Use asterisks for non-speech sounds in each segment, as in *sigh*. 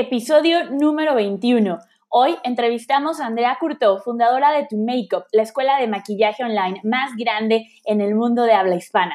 Episodio número 21. Hoy entrevistamos a Andrea Curto, fundadora de Tu Makeup, la escuela de maquillaje online más grande en el mundo de habla hispana.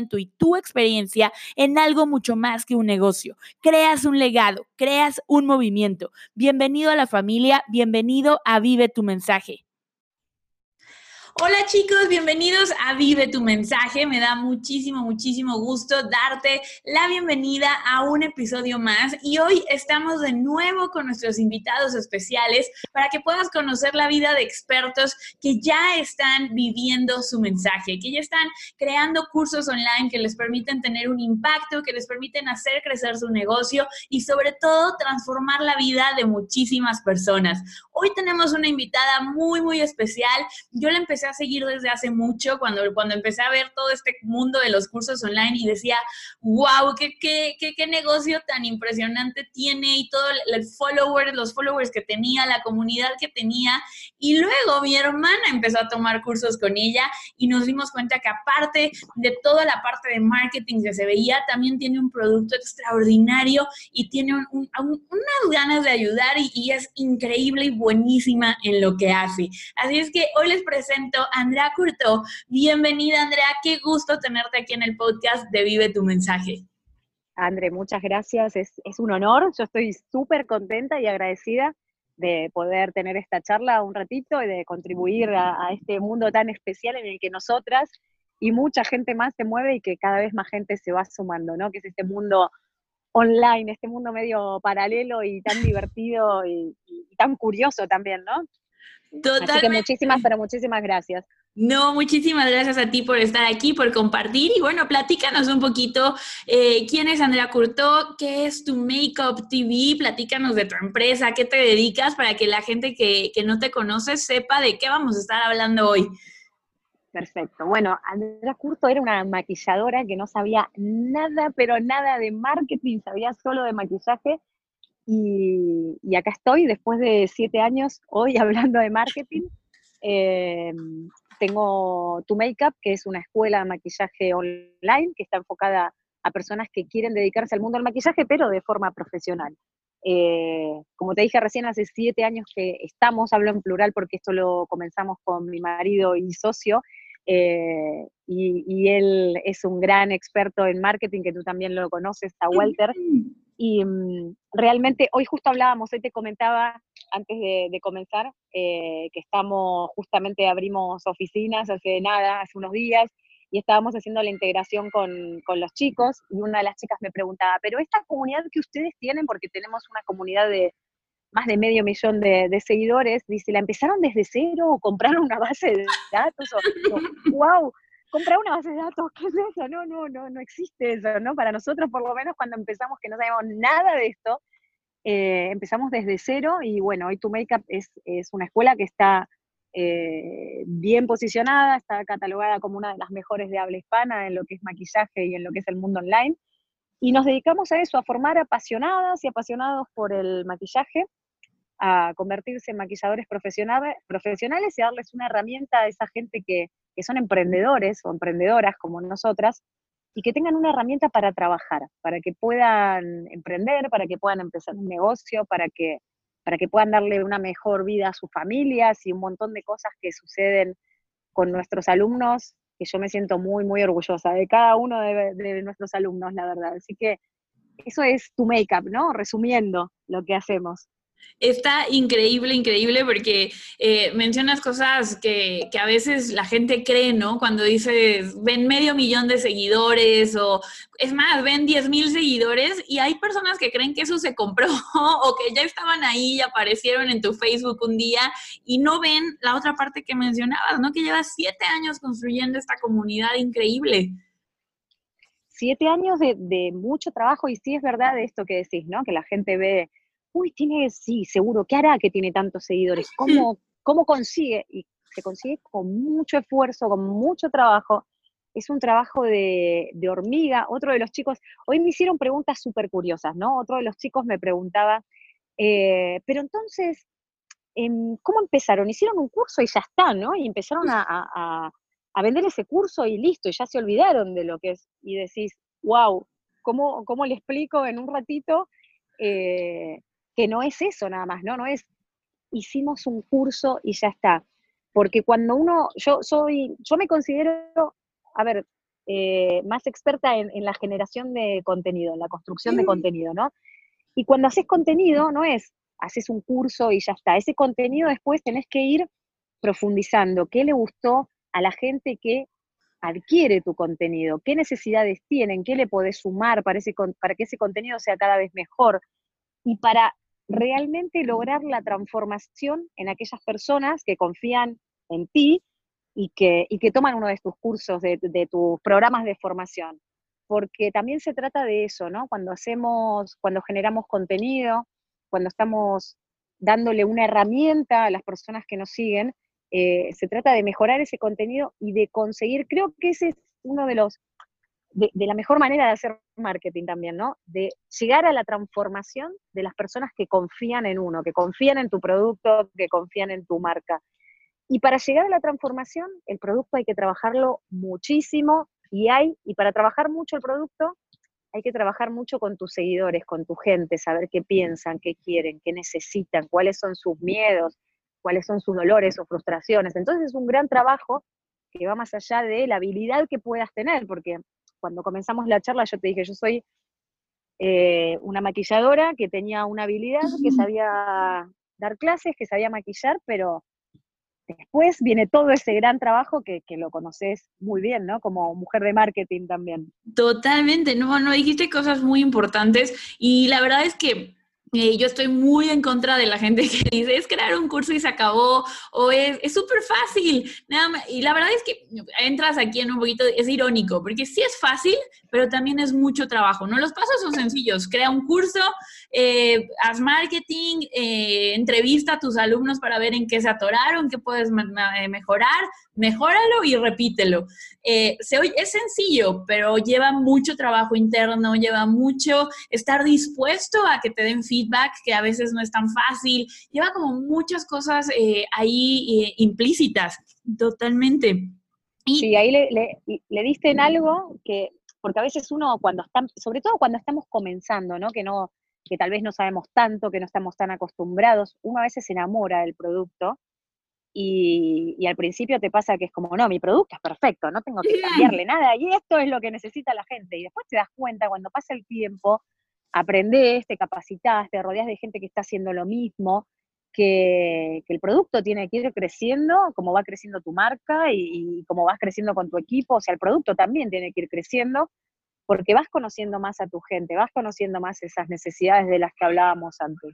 y tu experiencia en algo mucho más que un negocio. Creas un legado, creas un movimiento. Bienvenido a la familia, bienvenido a Vive tu mensaje. Hola chicos, bienvenidos a Vive tu mensaje. Me da muchísimo, muchísimo gusto darte la bienvenida a un episodio más y hoy estamos de nuevo con nuestros invitados especiales para que puedas conocer la vida de expertos que ya están viviendo su mensaje, que ya están creando cursos online que les permiten tener un impacto, que les permiten hacer crecer su negocio y sobre todo transformar la vida de muchísimas personas. Hoy tenemos una invitada muy, muy especial. Yo la empecé seguir desde hace mucho, cuando, cuando empecé a ver todo este mundo de los cursos online y decía, wow, qué, qué, qué, negocio tan impresionante tiene y todo el, follower, los followers que tenía, la comunidad que tenía. Y luego mi hermana empezó a tomar cursos con ella y nos dimos cuenta que aparte de toda la parte de marketing que se veía, también tiene un producto extraordinario y tiene unas ganas de ayudar y, es increíble y buenísima en lo que hace. Así es que hoy les presento Andrea Curto. Bienvenida, Andrea. Qué gusto tenerte aquí en el podcast de Vive tu mensaje. André, muchas gracias. Es, un honor. Yo estoy súper contenta y agradecida de poder tener esta charla un ratito y de contribuir a, a, este mundo tan especial en el que nosotras y mucha gente más se mueve y que cada vez más gente se va sumando, ¿no? Que es este mundo online, este mundo medio paralelo y tan *laughs* divertido y, y tan curioso también, ¿no? Totalmente. Así que muchísimas, pero muchísimas gracias. No, muchísimas gracias a ti por estar aquí, por compartir. Y bueno, platícanos un poquito eh, quién es Andrea Curto, qué es tu Makeup TV, platícanos de tu empresa, qué te dedicas para que la gente que, que no te conoce sepa de qué vamos a estar hablando hoy. Perfecto. Bueno, Andrea Curto era una maquilladora que no sabía nada, pero nada de marketing, sabía solo de maquillaje y, acá estoy después de siete años hoy *laughs* hablando de marketing. Eh, tengo Tu Makeup, que es una escuela de maquillaje online que está enfocada a personas que quieren dedicarse al mundo del maquillaje, pero de forma profesional. Eh, como te dije recién, hace siete años que estamos, hablo en plural porque esto lo comenzamos con mi marido y socio, eh, y, él es un gran experto en marketing, que tú también lo conoces, a Walter. Y mm, realmente hoy justo hablábamos, hoy te comentaba antes de, comenzar eh, que estamos, justamente abrimos oficinas hace nada, hace unos días, y estábamos haciendo la integración con, los chicos y una de las chicas me preguntaba, pero esta comunidad que ustedes tienen, porque tenemos una comunidad de más de medio millón de, de seguidores, dice, ¿la empezaron desde cero o compraron una base de datos? O, wow, comprar una base de datos, ¿qué es eso? No, no, no, no existe eso, ¿no? Para nosotros, por lo menos, cuando empezamos, que no sabíamos nada de esto, eh, empezamos desde cero y bueno, hoy Tu Makeup es, es una escuela que está eh, bien posicionada, está catalogada como una de las mejores de habla hispana en lo que es maquillaje y en lo que es el mundo online. Y nos dedicamos a eso, a formar apasionadas y apasionados por el maquillaje, a convertirse en maquilladores profesionales, y darles una herramienta a esa gente que, que son emprendedores o emprendedoras como nosotras y que tengan una herramienta para trabajar, para que puedan emprender, para que puedan empezar un negocio, para que, para que puedan darle una mejor vida a sus familias y un montón de cosas que suceden con nuestros alumnos, que yo me siento muy, muy orgullosa de cada uno de, nuestros alumnos, la verdad. Así que eso es tu make-up, ¿no? Resumiendo lo que hacemos. Está increíble, increíble, porque eh, mencionas cosas que, que, a veces la gente cree, ¿no? Cuando dices, ven medio millón de seguidores o, es más, ven 10 mil seguidores y hay personas que creen que eso se compró *laughs* o que ya estaban ahí y aparecieron en tu Facebook un día y no ven la otra parte que mencionabas, ¿no? Que llevas siete años construyendo esta comunidad increíble siete años de, de, mucho trabajo y sí es verdad esto que decís, ¿no? Que la gente ve uy, tiene, sí, seguro, ¿qué hará que tiene tantos seguidores? *laughs* ¿Cómo, cómo consigue? Y se consigue con mucho esfuerzo, con mucho trabajo. Es un trabajo de, hormiga. Otro de los chicos, hoy me hicieron preguntas súper curiosas, ¿no? Otro de los chicos me preguntaba, eh, pero entonces, em, ¿cómo empezaron? Hicieron un curso y ya está, ¿no? Y empezaron a, *laughs* vender ese curso y listo, y ya se olvidaron de lo que es. Y decís, wow, ¿cómo, cómo le explico en un ratito? Eh, que no es eso nada más, ¿no? No es hicimos un curso y ya está. Porque cuando uno, yo soy, yo me considero, a ver, eh, más experta en, la generación de contenido, en la construcción de contenido, ¿no? Y cuando haces contenido, no es, haces un curso y ya está. Ese contenido después tenés que ir profundizando. ¿Qué le gustó a la gente que adquiere tu contenido? ¿Qué necesidades tienen? ¿Qué le podés sumar para, para que ese contenido sea cada vez mejor? Y para realmente lograr la transformación en aquellas personas que confían en ti y que, que toman uno de tus cursos, de, tus programas de formación. Porque también se trata de eso, ¿no? Cuando hacemos, cuando generamos contenido, cuando estamos dándole una herramienta a las personas que nos siguen, eh, se trata de mejorar ese contenido y de conseguir, creo que ese es uno de los de, la mejor manera de hacer marketing también, ¿no? De llegar a la transformación de las personas que confían en uno, que confían en tu producto, que confían en tu marca. Y para llegar a la transformación, el producto hay que trabajarlo muchísimo y hay, y para trabajar mucho el producto, hay que trabajar mucho con tus seguidores, con tu gente, saber qué piensan, qué quieren, qué necesitan, cuáles son sus miedos, cuáles son sus dolores o frustraciones. Entonces es un gran trabajo que va más allá de la habilidad que puedas tener, porque cuando comenzamos la charla yo te dije, yo soy eh, una maquilladora que tenía una habilidad, que sabía dar clases, que sabía maquillar, pero después viene todo ese gran trabajo que, que, lo conoces muy bien, ¿no? Como mujer de marketing también. Totalmente, no, no, dijiste cosas muy importantes y la verdad es que eh, yo estoy muy en contra de la gente que *laughs* dice, es crear un curso y se acabó, o es súper fácil. Nada y la verdad es que entras aquí en un poquito, es irónico, porque sí es fácil, pero también es mucho trabajo, ¿no? Los pasos son sencillos, crea un curso, eh, haz marketing, eh, entrevista a tus alumnos para ver en qué se atoraron, qué puedes mejorar, mejóralo y repítelo. se es sencillo, pero lleva mucho trabajo interno, lleva mucho estar dispuesto a que te den feedback feedback que a veces no es tan fácil, lleva como muchas cosas eh, ahí eh, implícitas, totalmente. Y, sí, ahí le, le, diste en algo que, porque a veces uno cuando está, sobre todo cuando estamos comenzando, ¿no? Que no, que tal vez no sabemos tanto, que no estamos tan acostumbrados, uno a veces se enamora del producto y, y, al principio te pasa que es como, no, mi producto es perfecto, no tengo que cambiarle nada y esto es lo que necesita la gente. Y después te das cuenta cuando pasa el tiempo aprendés, te capacitas, te rodeas de gente que está haciendo lo mismo, que, el producto tiene que ir creciendo, como va creciendo tu marca y, y como vas creciendo con tu equipo, o sea, el producto también tiene que ir creciendo, porque vas conociendo más a tu gente, vas conociendo más esas necesidades de las que hablábamos antes.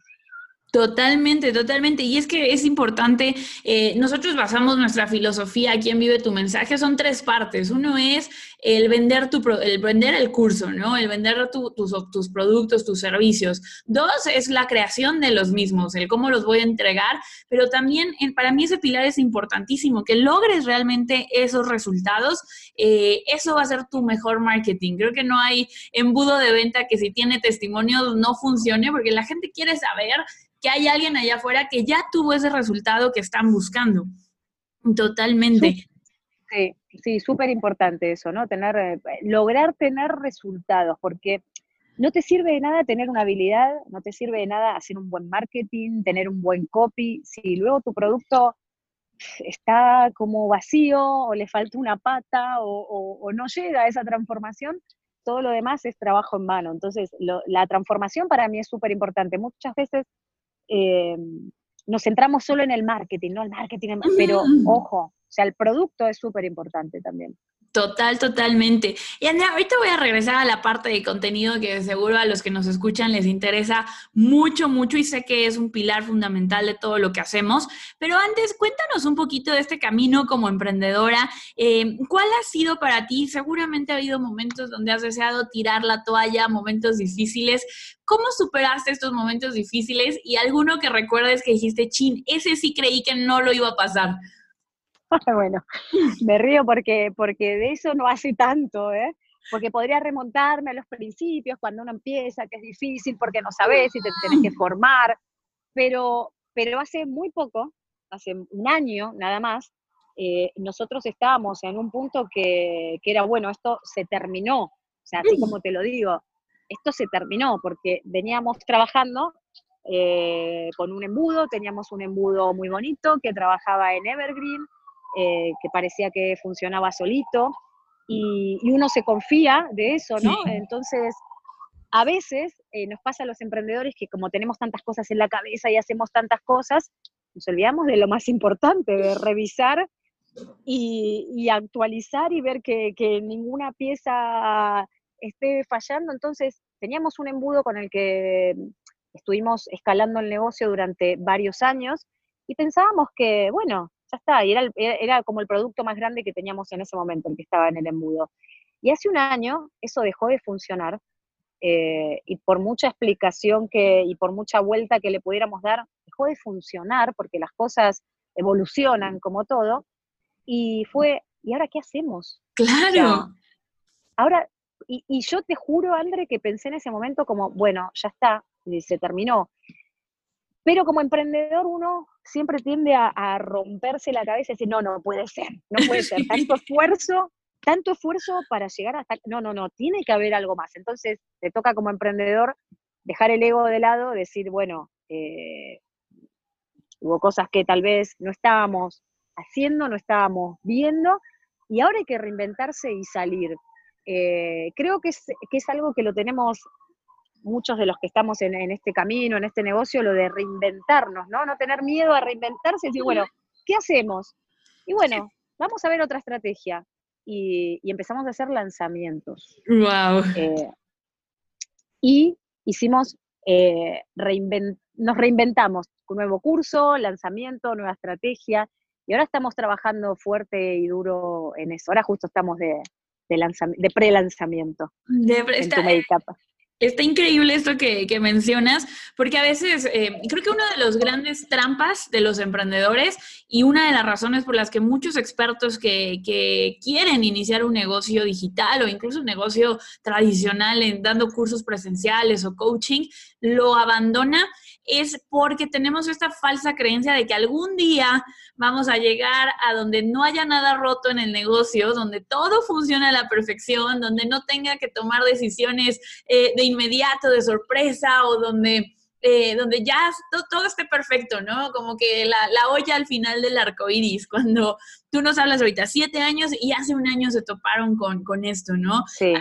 Totalmente, totalmente. Y es que es importante, eh, nosotros basamos nuestra filosofía aquí Vive tu Mensaje, son tres partes. Uno es el vender, tu, el, vender el curso, ¿no? El vender tus, tus, productos, tus servicios. Dos es la creación de los mismos, el cómo los voy a entregar, pero también para mí ese pilar es importantísimo, que logres realmente esos resultados. Eh, eso va a ser tu mejor marketing. Creo que no hay embudo de venta que si tiene testimonios no funcione, porque la gente quiere saber que hay alguien allá afuera que ya tuvo ese resultado que están buscando. Totalmente. Sí, sí, súper importante eso, ¿no? Tener, eh, lograr tener resultados, porque no te sirve de nada tener una habilidad, no te sirve de nada hacer un buen marketing, tener un buen copy, si luego tu producto está como vacío o le falta una pata o, o no llega a esa transformación, todo lo demás es trabajo en mano. Entonces, la transformación para mí es súper importante. Muchas veces eh, nos centramos solo en el marketing, ¿no? El marketing, pero ojo, o sea, el producto es súper importante también. Total, totalmente. Y Andrea, ahorita voy a regresar a la parte de contenido que seguro a los que nos escuchan les interesa mucho, mucho y sé que es un pilar fundamental de todo lo que hacemos. Pero antes, cuéntanos un poquito de este camino como emprendedora. Eh, ¿Cuál ha sido para ti? Seguramente ha habido momentos donde has deseado tirar la toalla, momentos difíciles. ¿Cómo superaste estos momentos difíciles y alguno que recuerdes que dijiste, chin, ese sí creí que no lo iba a pasar? *laughs* bueno, me río porque, porque de eso no hace tanto, ¿eh? Porque podría remontarme a los principios cuando uno empieza, que es difícil porque no sabes y te tenés que formar, pero, pero hace muy poco, hace un año nada más, eh, nosotros estábamos en un punto que, que, era, bueno, esto se terminó, o sea, así como te lo digo, esto se terminó porque veníamos trabajando eh, con un embudo, teníamos un embudo muy bonito que trabajaba en Evergreen, eh, que parecía que funcionaba solito, y, uno se confía de eso, ¿no? Entonces, a veces eh, nos pasa a los emprendedores que como tenemos tantas cosas en la cabeza y hacemos tantas cosas, nos olvidamos de lo más importante, de revisar y, actualizar y ver que, que, ninguna pieza esté fallando. Entonces, teníamos un embudo con el que estuvimos escalando el negocio durante varios años y pensábamos que, bueno, ya está, y era, era como el producto más grande que teníamos en ese momento, el que estaba en el embudo. Y hace un año eso dejó de funcionar, eh, y por mucha explicación que, y por mucha vuelta que le pudiéramos dar, dejó de funcionar porque las cosas evolucionan como todo, y fue, ¿y ahora qué hacemos? Claro. ahora, y, y, yo te juro, André, que pensé en ese momento como, bueno, ya está, y se terminó. Pero como emprendedor uno siempre tiende a, romperse la cabeza y decir, no, no puede ser, no puede ser, *laughs* tanto esfuerzo, tanto esfuerzo para llegar hasta, no, no, no, tiene que haber algo más. Entonces te toca como emprendedor dejar el ego de lado, decir, bueno, eh, hubo cosas que tal vez no estábamos haciendo, no estábamos viendo, y ahora hay que reinventarse y salir. Eh, creo que es, que es algo que lo tenemos muchos de los que estamos en, este camino, en este negocio, lo de reinventarnos, ¿no? No tener miedo a reinventarse y decir, bueno, ¿qué hacemos? Y bueno, vamos a ver otra estrategia. Y, empezamos a hacer lanzamientos. Wow. Eh, y hicimos, eh, nos reinventamos, un nuevo curso, lanzamiento, nueva estrategia, y ahora estamos trabajando fuerte y duro en eso. Ahora justo estamos de, de, de pre-lanzamiento. De, en tu Está increíble esto que, mencionas, porque a veces eh, creo que una de las grandes trampas de los emprendedores y una de las razones por las que muchos expertos que, que quieren iniciar un negocio digital o incluso un negocio tradicional en dando cursos presenciales o coaching, lo abandona es porque tenemos esta falsa creencia de que algún día vamos a llegar a donde no haya nada roto en el negocio, donde todo funcione a la perfección, donde no tenga que tomar decisiones eh, de inmediato, de sorpresa, o donde, eh, donde ya todo, esté perfecto, ¿no? Como que la, olla al final del arco iris, *laughs* cuando tú nos hablas ahorita, siete años y hace un año se toparon con, con esto, ¿no? Sí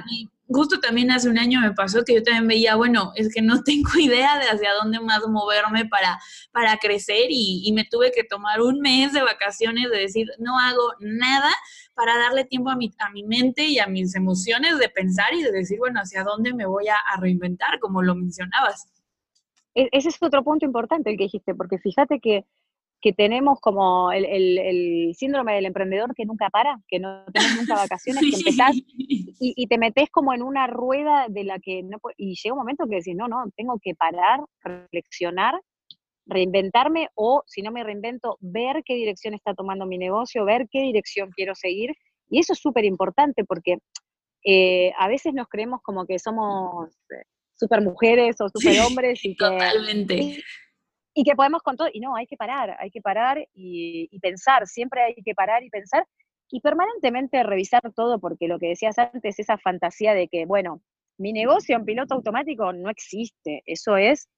justo también hace un año me pasó que yo también veía, bueno, es que no *laughs* tengo idea de hacia dónde más moverme para, para crecer y, me tuve que tomar un mes de vacaciones de decir, no hago nada para darle tiempo a mi, a mi mente y a mis emociones de pensar y de decir, bueno, hacia dónde me voy a, reinventar, como lo mencionabas. E, ese es otro punto importante el que dijiste, porque fíjate que que tenemos como el, síndrome del emprendedor que nunca para, que no tenés nunca *laughs* vacaciones, que empezás y, te metes como en una rueda de la que no y llega un momento que decís, no, no, tengo que parar, reflexionar, reinventarme o si no me reinvento, ver qué dirección está tomando mi negocio, ver qué dirección quiero seguir. Y eso es súper importante porque eh, a veces nos creemos como que somos eh, super mujeres o super hombres y que, Totalmente y que podemos con todo, y no, hay que parar, hay que parar y, pensar, siempre hay que parar y pensar y permanentemente revisar todo, porque lo que decías antes, esa fantasía de que, bueno, mi negocio en piloto automático no existe, eso es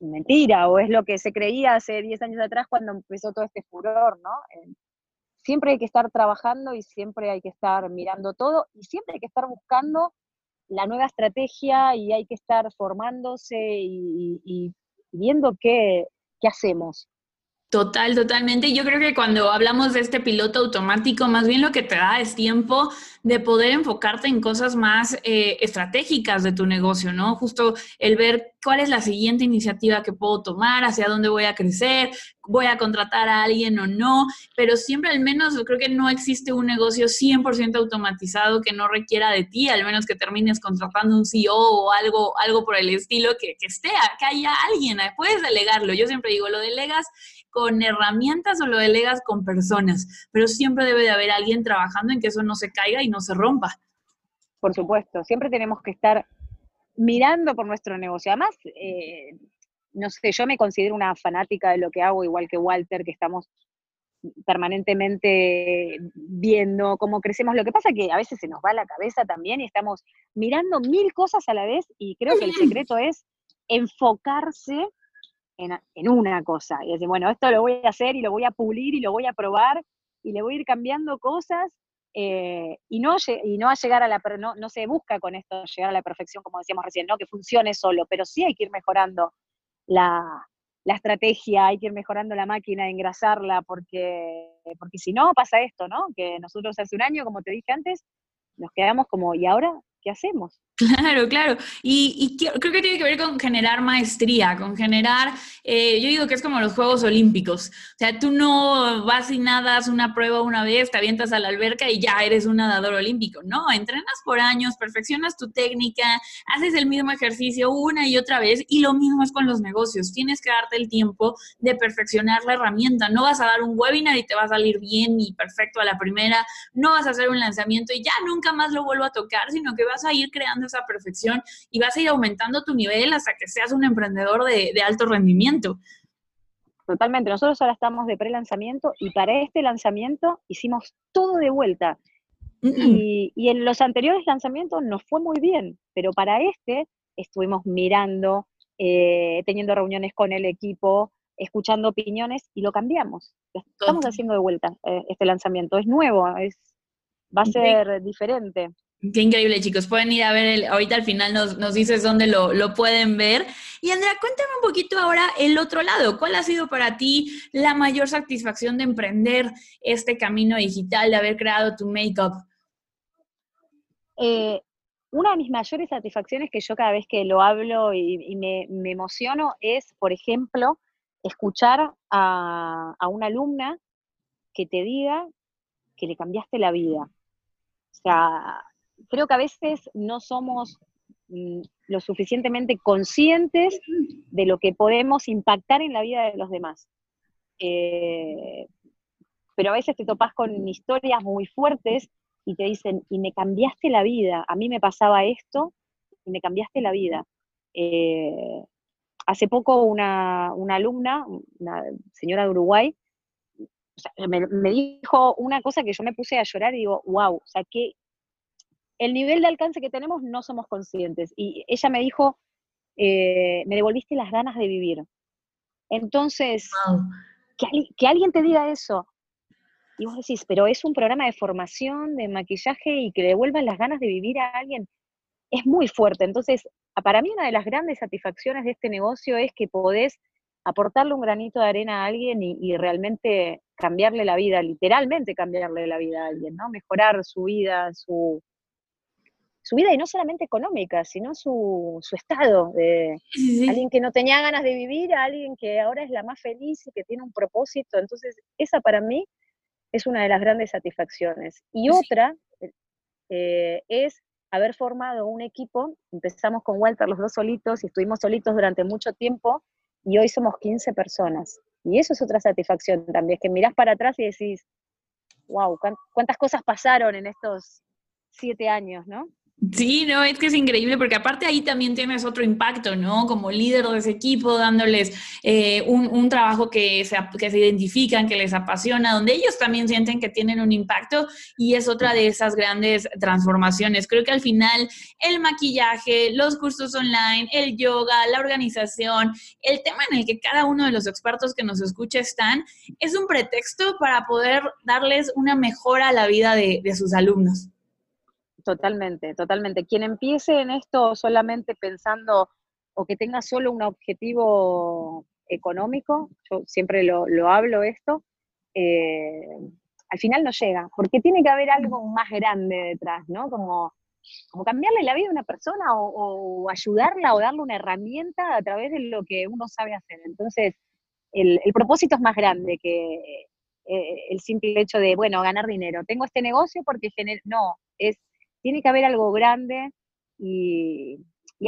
mentira, o es lo que se creía hace 10 años atrás cuando empezó todo este furor, ¿no? siempre hay que estar trabajando y siempre hay que estar mirando todo y siempre hay que estar buscando la nueva estrategia y hay que estar formándose y, viendo qué, qué hacemos. Total, totalmente. Yo creo que cuando hablamos de este piloto automático, más bien lo que te da es tiempo de poder enfocarte en cosas más eh, estratégicas de tu negocio, ¿no? Justo el ver cuál es la siguiente iniciativa que puedo tomar, hacia dónde voy a crecer, voy a contratar a alguien o no, pero siempre al menos yo creo que no existe un negocio 100% automatizado que no requiera de ti, al menos que termines contratando un CEO o algo, algo por el estilo que, que esté, que haya alguien, puedes delegarlo. Yo siempre digo, lo delegas con herramientas o lo delegas con personas, pero siempre debe de haber alguien trabajando en que eso no se caiga y no se rompa. Por supuesto, siempre tenemos que estar mirando por nuestro negocio. Además, eh, no sé, yo me considero una fanática de lo que hago, igual que Walter, que estamos permanentemente viendo cómo crecemos. Lo que pasa es que a veces se nos va la cabeza también y estamos mirando mil cosas a la vez y creo que el secreto es enfocarse en, una cosa. Y decir, bueno, esto lo voy a hacer y lo voy a pulir y lo voy a probar y le voy a ir cambiando cosas eh, y, no, y no a llegar a la, no, no se busca con esto llegar a la perfección, como decíamos recién, no que funcione solo, pero sí hay que ir mejorando la, la estrategia, hay que ir mejorando la máquina, engrasarla, porque, porque si no pasa esto, ¿no? Que nosotros hace un año, como te dije antes, nos quedamos como, ¿y ahora qué hacemos? Claro, claro. Y, creo que tiene que ver con generar maestría, con generar, eh, yo digo que es como los Juegos Olímpicos. O sea, tú no vas y nadas una prueba una vez, te avientas a la alberca y ya eres un nadador olímpico. No, entrenas por años, perfeccionas tu técnica, haces el mismo ejercicio una y otra vez y lo mismo es con los negocios. Tienes que darte el tiempo de perfeccionar la herramienta. No vas a dar un webinar y te va a salir bien y perfecto a la primera. No vas a hacer un lanzamiento y ya nunca más lo vuelvo a tocar, sino que vas a ir creando esa perfección y vas a ir aumentando tu nivel hasta que seas un emprendedor de, alto rendimiento. Totalmente. Nosotros ahora estamos de pre-lanzamiento y para este lanzamiento hicimos todo de vuelta. Y, en los anteriores lanzamientos nos fue muy bien, pero para este estuvimos mirando, eh, teniendo reuniones con el equipo, escuchando opiniones y lo cambiamos. estamos haciendo de vuelta eh, este lanzamiento. Es nuevo, es, va a ser diferente. Qué increíble, chicos. Pueden ir a ver, el, ahorita al final nos, nos dices dónde lo, lo, pueden ver. Y Andrea, cuéntame un poquito ahora el otro lado. ¿Cuál ha sido para ti la mayor satisfacción de emprender este camino digital, de haber creado tu Makeup? Eh, una de mis mayores satisfacciones que yo cada vez que lo hablo y, me, me, emociono es, por ejemplo, escuchar a, a una alumna que te diga que le cambiaste la vida. O sea, creo que a veces no somos mm, lo suficientemente conscientes de lo que podemos impactar en la vida de los demás. Eh, pero a veces te topas con historias muy fuertes y te dicen, y me cambiaste la vida, a mí me pasaba esto y me cambiaste la vida. Eh, hace poco una, alumna, una señora de Uruguay, me, me, dijo una cosa que yo me puse a llorar y digo, wow, o sea, qué, el nivel de alcance que tenemos no somos conscientes. Y ella me dijo, eh, me devolviste las ganas de vivir. Entonces, que, alguien te diga eso, y vos decís, pero es un programa de formación, de maquillaje y que devuelvan las ganas de vivir a alguien, es muy fuerte. Entonces, para mí una de las grandes satisfacciones de este negocio es que podés aportarle un granito de arena a alguien y, y, realmente cambiarle la vida, literalmente cambiarle la vida a alguien, ¿no? Mejorar su vida, su, su vida, y no solamente económica, sino su, estado, de alguien que no tenía ganas de vivir, a alguien que ahora es la más feliz y que tiene un propósito. Entonces, esa para mí es una de las grandes satisfacciones. Y otra eh, es haber formado un equipo, empezamos con Walter los dos solitos y estuvimos solitos durante mucho tiempo y hoy somos 15 personas. Y eso es otra satisfacción también, que mirás para atrás y decís, wow, cuántas cosas pasaron en estos siete años, ¿no? Sí, no, es que es increíble porque aparte ahí también tienes otro impacto, ¿no? Como líder de ese equipo, dándoles eh, un, trabajo que se, que se identifican, que les apasiona, donde ellos también sienten que tienen un impacto y es otra de esas grandes transformaciones. Creo que al final el maquillaje, los cursos online, el yoga, la organización, el tema en el que cada uno de los expertos que nos escucha están, es un pretexto para poder darles una mejora a la vida de sus alumnos. Totalmente, totalmente. Quien empiece en esto solamente pensando o que tenga solo un objetivo económico, yo siempre lo, hablo esto, eh, al final no llega, porque tiene que haber algo más grande detrás, ¿no? Como, cambiarle la vida a una persona o, ayudarla o darle una herramienta a través de lo que uno sabe hacer. Entonces, el, propósito es más grande que eh, el simple hecho de, bueno, ganar dinero. Tengo este negocio porque no, es, tiene que haber algo grande y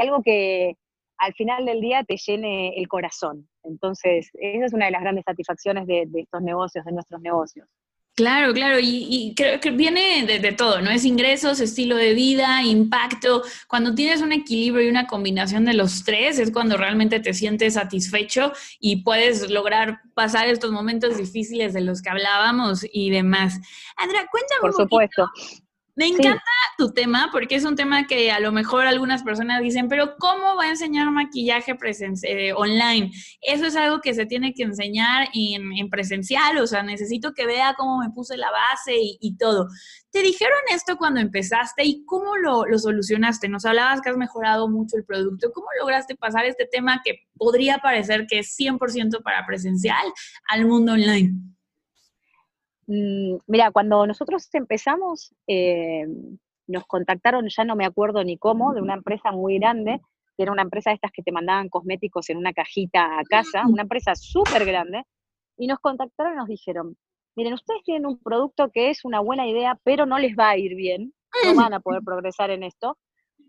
algo que, al final del día te llene el corazón. Entonces, esa es una de las grandes satisfacciones de, estos negocios, de nuestros negocios. Claro, claro, y, creo que viene de, todo, ¿no? Es ingresos, estilo de vida, impacto. Cuando tienes un equilibrio y una combinación de los tres, es cuando realmente te sientes satisfecho y puedes lograr pasar estos momentos difíciles de los que hablábamos y demás. Andrea, cuéntame. Por supuesto. Me encanta tu tema porque es un tema que a lo mejor algunas personas dicen, pero ¿cómo va a enseñar maquillaje eh, online? Eso es algo que se tiene que enseñar en, presencial, o sea, necesito que vea cómo me puse la base y, todo. ¿Te dijeron esto cuando empezaste y cómo lo, lo, solucionaste? Nos hablabas que has mejorado mucho el producto. ¿Cómo lograste pasar este tema que podría parecer que es 100% para presencial al mundo online? Mm, mira, cuando nosotros empezamos, eh, nos contactaron, ya no me acuerdo ni cómo, de una empresa muy grande, que era una empresa de estas que te mandaban cosméticos en una cajita a casa, una empresa súper grande, y nos contactaron y nos dijeron, miren, ustedes tienen un producto que es una buena idea, pero no les va a ir bien, no van a poder progresar en esto,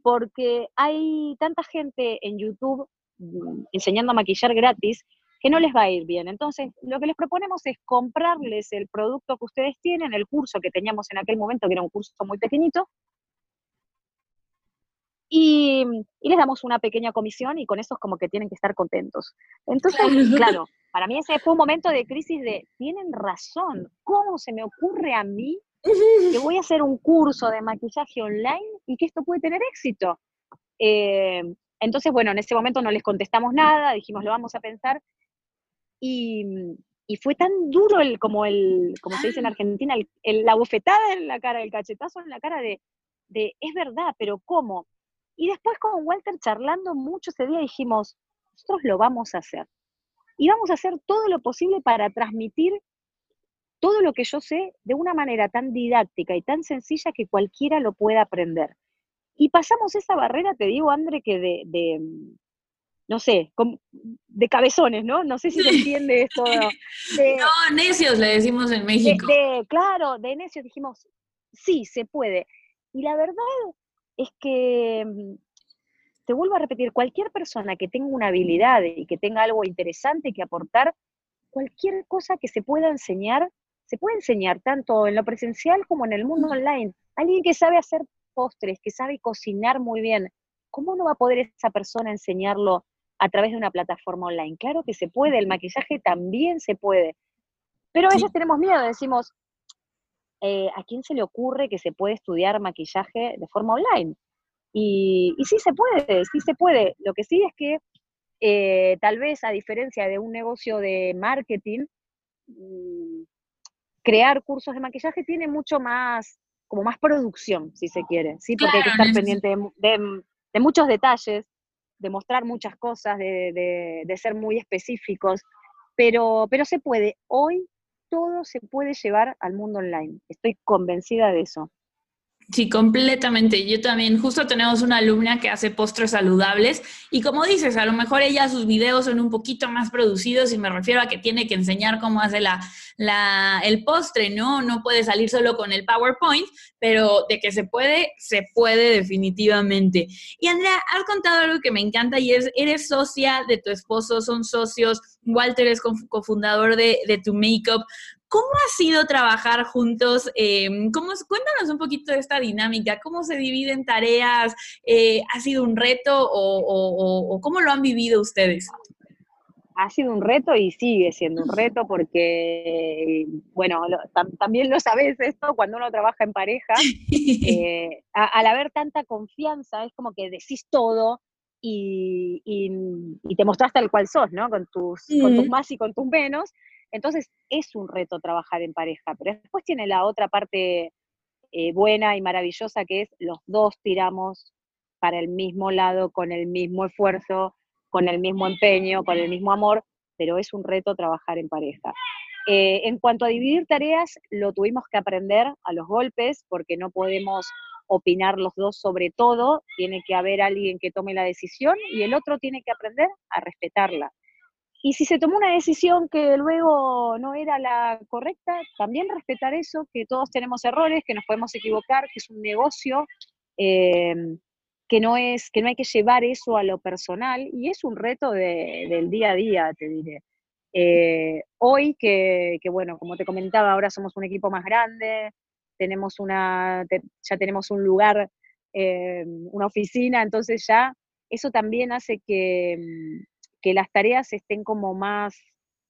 porque hay tanta gente en YouTube mm, enseñando a maquillar gratis que no les va a ir bien. Entonces, lo que les proponemos es comprarles el producto que ustedes tienen, el curso que teníamos en aquel momento, que era un curso muy pequeñito, y, les damos una pequeña comisión y con eso es como que tienen que estar contentos. Entonces, *laughs* claro, para mí ese fue un momento de crisis de, tienen razón, ¿cómo se me ocurre a mí que voy a hacer un curso de maquillaje online y que esto puede tener éxito? Eh, entonces, bueno, en ese momento no les contestamos nada, dijimos, lo vamos a pensar, y, fue tan duro el, como el, como se dice en ah. Argentina, el, la bofetada en la cara, el cachetazo en la cara de, de, es verdad, pero ¿cómo? Y después con Walter charlando mucho ese día dijimos, nosotros lo vamos a hacer. Y vamos a hacer todo lo posible para transmitir todo lo que yo sé de una manera tan didáctica y tan sencilla que cualquiera lo pueda aprender. Y pasamos esa barrera, te digo, André, que de, no sé, de cabezones, ¿no? No sé si se entiende esto. *laughs* no, necios le decimos en México. claro, de necios dijimos, sí, se puede. Y la verdad es que, mm, te vuelvo a repetir, cualquier persona que tenga una habilidad y que tenga algo interesante que aportar, cualquier cosa que se pueda enseñar, se puede enseñar tanto en lo presencial como en el mundo online. Alguien que sabe hacer postres, que sabe cocinar muy bien, ¿cómo no va a poder esa persona enseñarlo a través de una plataforma online. Claro que se puede, el maquillaje también se puede. Pero a veces tenemos miedo, decimos, eh, ¿a quién se le ocurre que se puede estudiar maquillaje de forma online? Y, sí se puede, sí se puede. Lo que sí es que eh, tal vez a diferencia de un negocio de marketing, mm, crear cursos de maquillaje tiene mucho más, como más producción, si se quiere, ¿sí? Porque hay que estar pendiente de muchos detalles, de mostrar muchas cosas, de, ser muy específicos, pero, pero se puede. Hoy todo se puede llevar al mundo online. Estoy convencida de eso. Sí, completamente. Yo también, justo tenemos una alumna que hace postres saludables y como dices, a lo mejor ella sus videos son un poquito más producidos y me refiero a que tiene que enseñar cómo hace la, la, el postre, ¿no? No puede salir solo con el PowerPoint, pero de que se puede, se puede definitivamente. Y Andrea, has contado algo que me encanta y es, eres socia de tu esposo, son socios, Walter es cofundador de, de Tu Makeup. ¿Cómo ha sido trabajar juntos? Em, ¿cómo, cuéntanos un poquito de esta dinámica. ¿Cómo se dividen tareas? Eh, ¿Ha sido un reto o, cómo lo han vivido ustedes? Ha sido un reto y sigue siendo un reto porque, bueno, también lo sabes esto, cuando uno trabaja en pareja, *laughs* eh, al haber tanta confianza, es como que decís todo y, te mostraste tal cual sos, ¿no? Con tus, con tus más y con tus menos, entonces es un reto trabajar en pareja, pero después tiene la otra parte eh, buena y maravillosa que es los dos tiramos para el mismo lado, con el mismo esfuerzo, con el mismo empeño, con el mismo amor, pero es un reto trabajar en pareja. Eh, en cuanto a dividir tareas, lo tuvimos que aprender a los golpes, porque no podemos opinar los dos sobre todo, tiene que haber alguien que tome la decisión y el otro tiene que aprender a respetarla. Y si se tomó una decisión que luego no era la correcta, también respetar eso, que todos tenemos errores, que nos podemos equivocar, que es un negocio, eh, que, no es, que no hay que llevar eso a lo personal, y es un reto del día a día, te diré. Eh, hoy que, bueno, como te comentaba, ahora somos un equipo más grande, tenemos una, ya tenemos un lugar, eh, una oficina, entonces ya eso también hace que que las tareas estén como más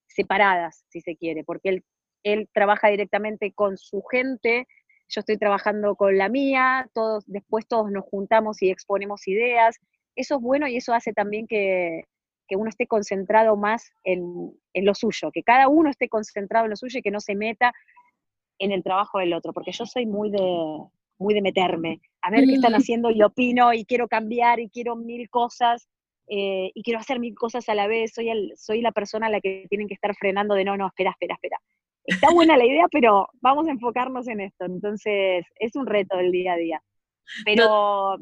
separadas, si se quiere, porque él, él trabaja directamente con su gente, yo estoy trabajando con la mía, todos, después todos nos juntamos y exponemos ideas. Eso es bueno y eso hace también que, uno esté concentrado más en, en, lo suyo, que cada uno esté concentrado en lo suyo y que no se meta en el trabajo del otro, porque yo soy muy de, muy de meterme, a ver qué están mm. haciendo y opino y quiero cambiar y quiero mil cosas eh, y quiero hacer mil cosas a la vez, soy, el, soy la persona a la que tienen que estar frenando de no, no, espera, espera, espera. Está *laughs* buena la idea, pero vamos a enfocarnos en esto. Entonces, es un reto del día a día. Pero,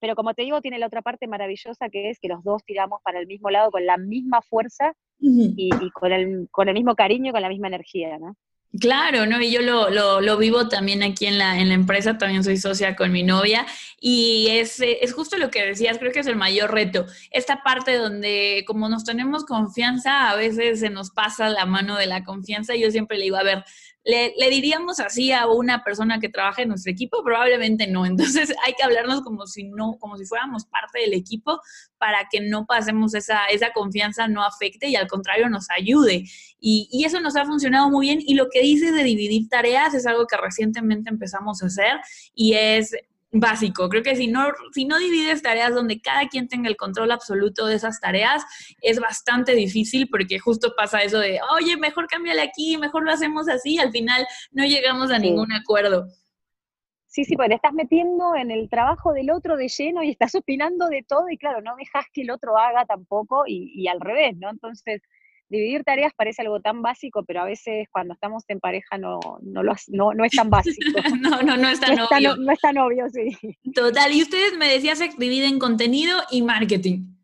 pero como te digo, tiene la otra parte maravillosa que es que los dos tiramos para el mismo lado con la misma fuerza y, y, con, el, con el mismo cariño y con la misma energía, ¿no? Claro, ¿no? Y yo lo, lo, lo, vivo también aquí en la, en la empresa, también soy socia con mi novia y es, es justo lo que decías, creo que es el mayor reto. Esta parte donde como nos tenemos confianza, a veces se nos pasa la mano de la confianza y yo siempre le digo, a ver, ¿Le, diríamos así a una persona que trabaja en nuestro equipo? Probablemente no. Entonces *laughs* hay que hablarnos como si no, como si fuéramos parte del equipo para que no pasemos esa, esa confianza, no afecte y al contrario nos ayude. Y, y eso nos ha funcionado muy bien. Y lo que dices de dividir tareas es algo que recientemente empezamos a hacer y es básico. Creo que si no, si no divides tareas donde cada quien tenga el control absoluto de esas tareas, es bastante difícil porque justo pasa eso de, oye, mejor cámbiale aquí, mejor lo hacemos así, al final no llegamos a ningún acuerdo. Sí, sí, porque te estás metiendo en el trabajo del otro de lleno y estás opinando de todo y claro, no dejas que el otro haga tampoco y, y al revés, ¿no? Entonces, dividir tareas parece algo tan básico, pero a veces cuando estamos en pareja no, no, lo, no, no es tan *laughs* básico. *laughs* no, no, no es *laughs* tan obvio. no es tan obvio, sí. Total, y ustedes me decían se dividen contenido y marketing.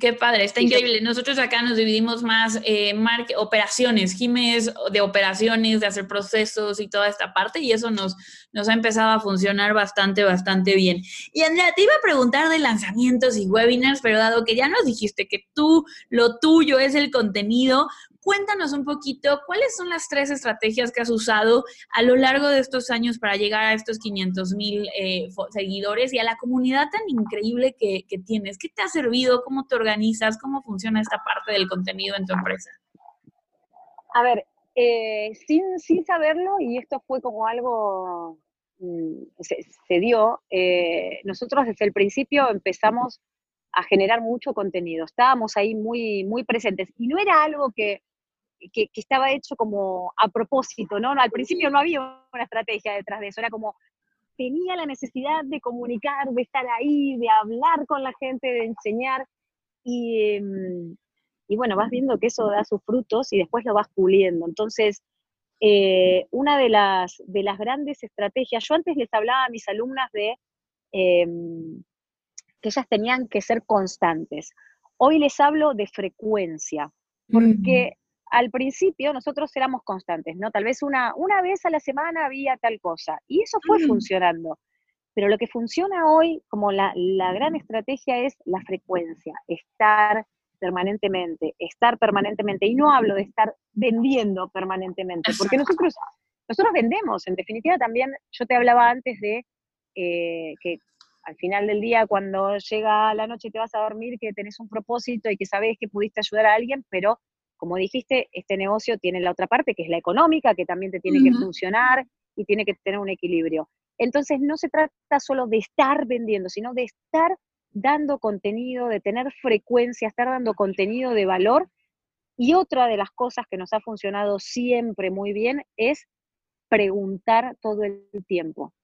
Qué padre, está increíble. Nosotros acá nos dividimos más eh, operaciones, Jiménez de operaciones, de hacer procesos y toda esta parte, y eso nos, nos ha empezado a funcionar bastante, bastante bien. Y Andrea, te iba a preguntar de lanzamientos y webinars, pero dado que ya nos dijiste que tú, lo tuyo es el contenido, cuéntanos un poquito cuáles son las tres estrategias que has usado a lo largo de estos años para llegar a estos 500 mil eh, seguidores y a la comunidad tan increíble que, tienes. ¿Qué te ha servido? ¿Cómo te organizas? ¿Cómo funciona esta parte del contenido en tu empresa? A ver, eh, sin, sin saberlo, y esto fue como algo, mm, se, dio, eh, nosotros desde el principio empezamos a generar mucho contenido, estábamos ahí muy, muy presentes, y no era algo que, que, estaba hecho como a propósito, ¿no? Al principio no había una estrategia detrás de eso, era como tenía la necesidad de comunicar, de estar ahí, de hablar con la gente, de enseñar, y, em, y bueno, vas viendo que eso da sus frutos y después lo vas puliendo. Entonces, eh, una de las, de las grandes estrategias, yo antes les hablaba a mis alumnas de em, que ellas tenían que ser constantes. Hoy les hablo de frecuencia, porque al principio nosotros éramos constantes, ¿no? Tal vez una, una vez a la semana había tal cosa, y eso fue mm. funcionando. Pero lo que funciona hoy, como la, gran estrategia, es la frecuencia, estar permanentemente, estar permanentemente. Y no hablo de estar vendiendo permanentemente, porque nosotros, nosotros vendemos, en definitiva también, yo te hablaba antes de eh, que al final del día, cuando llega la noche y te vas a dormir, que tenés un propósito y que sabes que pudiste ayudar a alguien, pero como dijiste, este negocio tiene la otra parte, que es la económica, que también te tiene que funcionar y tiene que tener un equilibrio. Entonces, no se trata solo de estar vendiendo, sino de estar dando contenido, de tener frecuencia, estar dando contenido de valor. Y otra de las cosas que nos ha funcionado siempre muy bien es preguntar todo el tiempo.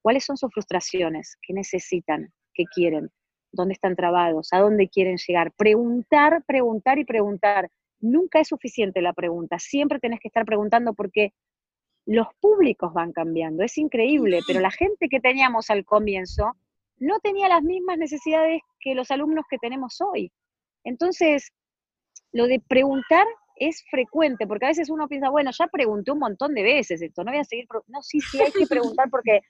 ¿Cuáles son sus frustraciones? ¿Qué necesitan? ¿Qué quieren? ¿Dónde están trabados? ¿A dónde quieren llegar? Preguntar, preguntar y preguntar. Nunca es suficiente la pregunta, siempre tenés que estar preguntando porque los públicos van cambiando, es increíble, pero la gente que teníamos al comienzo no tenía las mismas necesidades que los alumnos que tenemos hoy. Entonces, lo de preguntar es frecuente, porque a veces uno piensa, bueno, ya pregunté un montón de veces esto, no voy a seguir, no, sí, sí, hay que preguntar *laughs* porque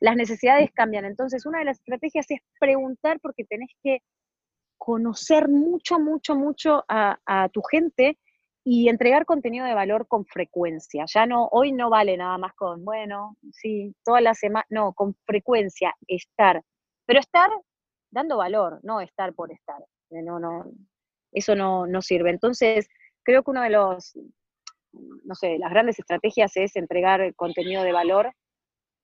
las necesidades cambian. Entonces, una de las estrategias es preguntar porque tenés que conocer mucho, mucho, mucho a, tu gente y entregar contenido de valor con frecuencia. Ya no, hoy no vale nada más con, bueno, sí, toda la semana, no, con frecuencia, estar. Pero estar dando valor, no estar por estar. Eh, no, no, eso no, no sirve. Entonces, creo que uno de los, no sé, las grandes estrategias es entregar contenido de valor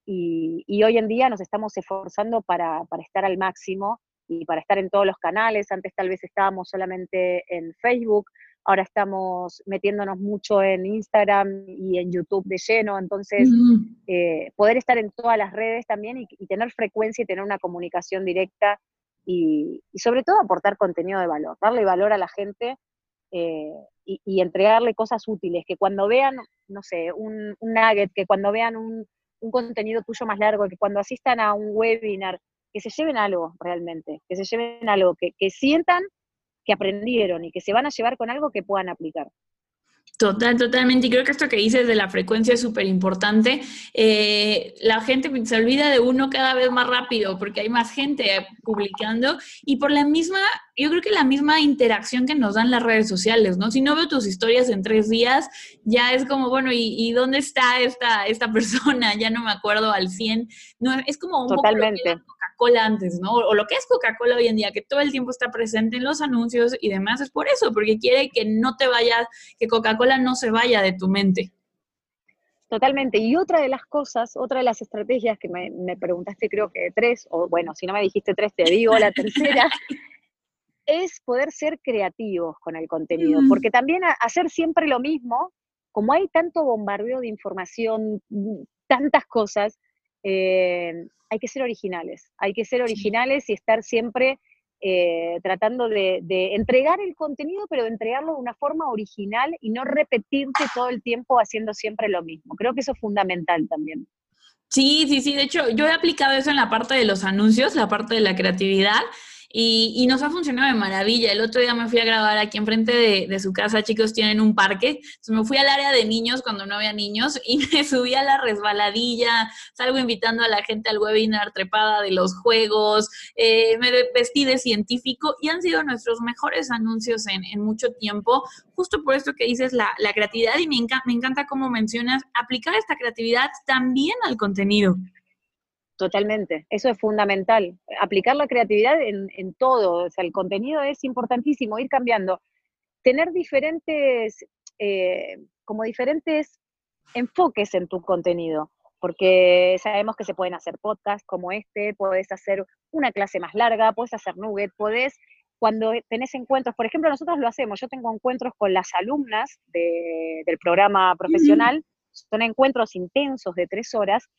y, hoy en día nos estamos esforzando para, estar al máximo y para estar en todos los canales. Antes tal vez estábamos solamente en Facebook, ahora estamos metiéndonos mucho en Instagram y en YouTube de lleno, entonces eh, poder estar en todas las redes también y, tener frecuencia y tener una comunicación directa y, sobre todo aportar contenido de valor, darle valor a la gente eh, y, entregarle cosas útiles, que cuando vean, no sé, un nugget, que cuando vean un, un contenido tuyo más largo, que cuando asistan a un webinar, que se lleven algo realmente, que se lleven algo, que, que sientan que aprendieron y que se van a llevar con algo que puedan aplicar. Total, totalmente. Y creo que esto que dices de la frecuencia es súper importante. Eh, la gente se olvida de uno cada vez más rápido porque hay más gente publicando y por la misma, yo creo que la misma interacción que nos dan las redes sociales, ¿no? Si no veo tus historias en tres días, ya es como, bueno, ¿y, dónde está esta, esta *laughs* persona? Ya no me acuerdo al 100. No, es como un Totalmente. poco Coca-Cola antes, ¿no? O lo que es Coca-Cola hoy en día, que todo el tiempo está presente en los anuncios y demás, es por eso, porque quiere que no te vayas, que Coca-Cola no se vaya de tu mente. Totalmente. Y otra de las cosas, otra de las estrategias que me, preguntaste, creo que tres, o bueno, si no me dijiste tres, te digo la *laughs* tercera, es poder ser creativos con el contenido. Mm. Porque también hacer siempre lo mismo, como hay tanto bombardeo de información, tantas cosas, eh, hay que ser originales. Hay que ser originales y estar siempre eh, tratando de, entregar el contenido, pero de entregarlo de una forma original y no repetirte todo el tiempo haciendo siempre lo mismo. Creo que eso es fundamental también. Sí, sí, sí. De hecho, yo he aplicado eso en la parte de los anuncios, la parte de la creatividad. Y, nos ha funcionado de maravilla. El otro día me fui a grabar aquí enfrente de, de su casa, chicos, tienen un parque. Me fui al área de niños cuando no había niños y *laughs* me subí a la resbaladilla, salgo invitando a la gente al webinar trepada de los juegos, eh, me vestí de científico y han sido nuestros mejores anuncios en, mucho tiempo, justo por esto que dices, la, la creatividad y me, me encanta cómo mencionas aplicar esta creatividad también al contenido. Totalmente, eso es fundamental. Aplicar la creatividad en, todo, o sea, el contenido es importantísimo, ir cambiando. Tener diferentes, eh, como diferentes enfoques en tu contenido, porque sabemos que se pueden hacer podcasts como este, puedes hacer una clase más larga, puedes hacer nugget, puedes, cuando tenés encuentros, por ejemplo, nosotros lo hacemos, yo tengo encuentros con las alumnas del programa profesional, son encuentros intensos de tres horas,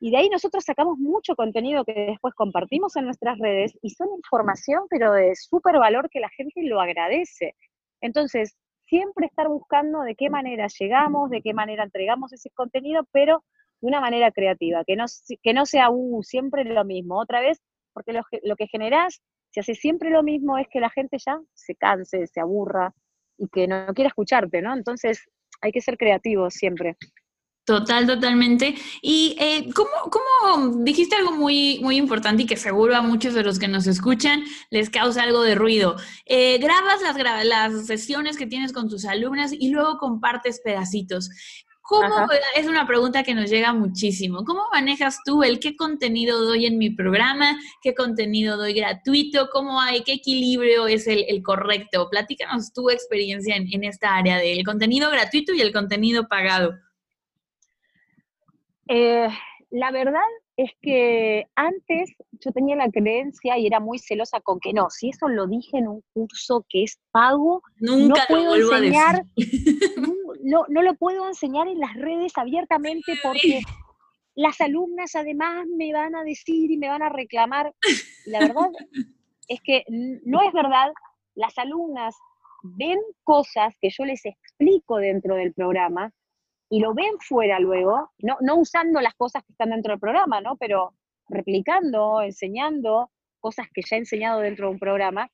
y de ahí nosotros sacamos mucho contenido que después compartimos en nuestras redes y son información, pero de súper valor que la gente lo agradece. Entonces, siempre estar buscando de qué manera llegamos, de qué manera entregamos ese contenido, pero de una manera creativa, que no, que no sea uh, siempre lo mismo. Otra vez, porque lo, que generás, si haces siempre lo mismo, es que la gente ya se canse, se aburra y que no quiera escucharte, ¿no? Entonces, hay que ser creativos siempre. Total, totalmente. Y eh, ¿cómo, dijiste algo muy, muy importante y que seguro a muchos de los que nos escuchan les causa algo de ruido? Eh, grabas las, las sesiones que tienes con tus alumnas y luego compartes pedacitos. ¿Cómo, es una pregunta que nos llega muchísimo. ¿Cómo manejas tú el qué contenido doy en mi programa? ¿Qué contenido doy gratuito? ¿Cómo hay? ¿Qué equilibrio es el, correcto? Platícanos tu experiencia en, en esta área del contenido gratuito y el contenido pagado. Eh, la verdad es que antes yo tenía la creencia y era muy celosa con que no, si eso lo dije en un curso que es pago, Nunca no puedo enseñar, no, no lo puedo enseñar en las redes abiertamente porque las alumnas además me van a decir y me van a reclamar. La verdad es que no es verdad, las alumnas ven cosas que yo les explico dentro del programa y lo ven fuera luego, no, no usando las cosas que están dentro del programa, ¿no? Pero replicando, enseñando cosas que ya he enseñado dentro de un programa,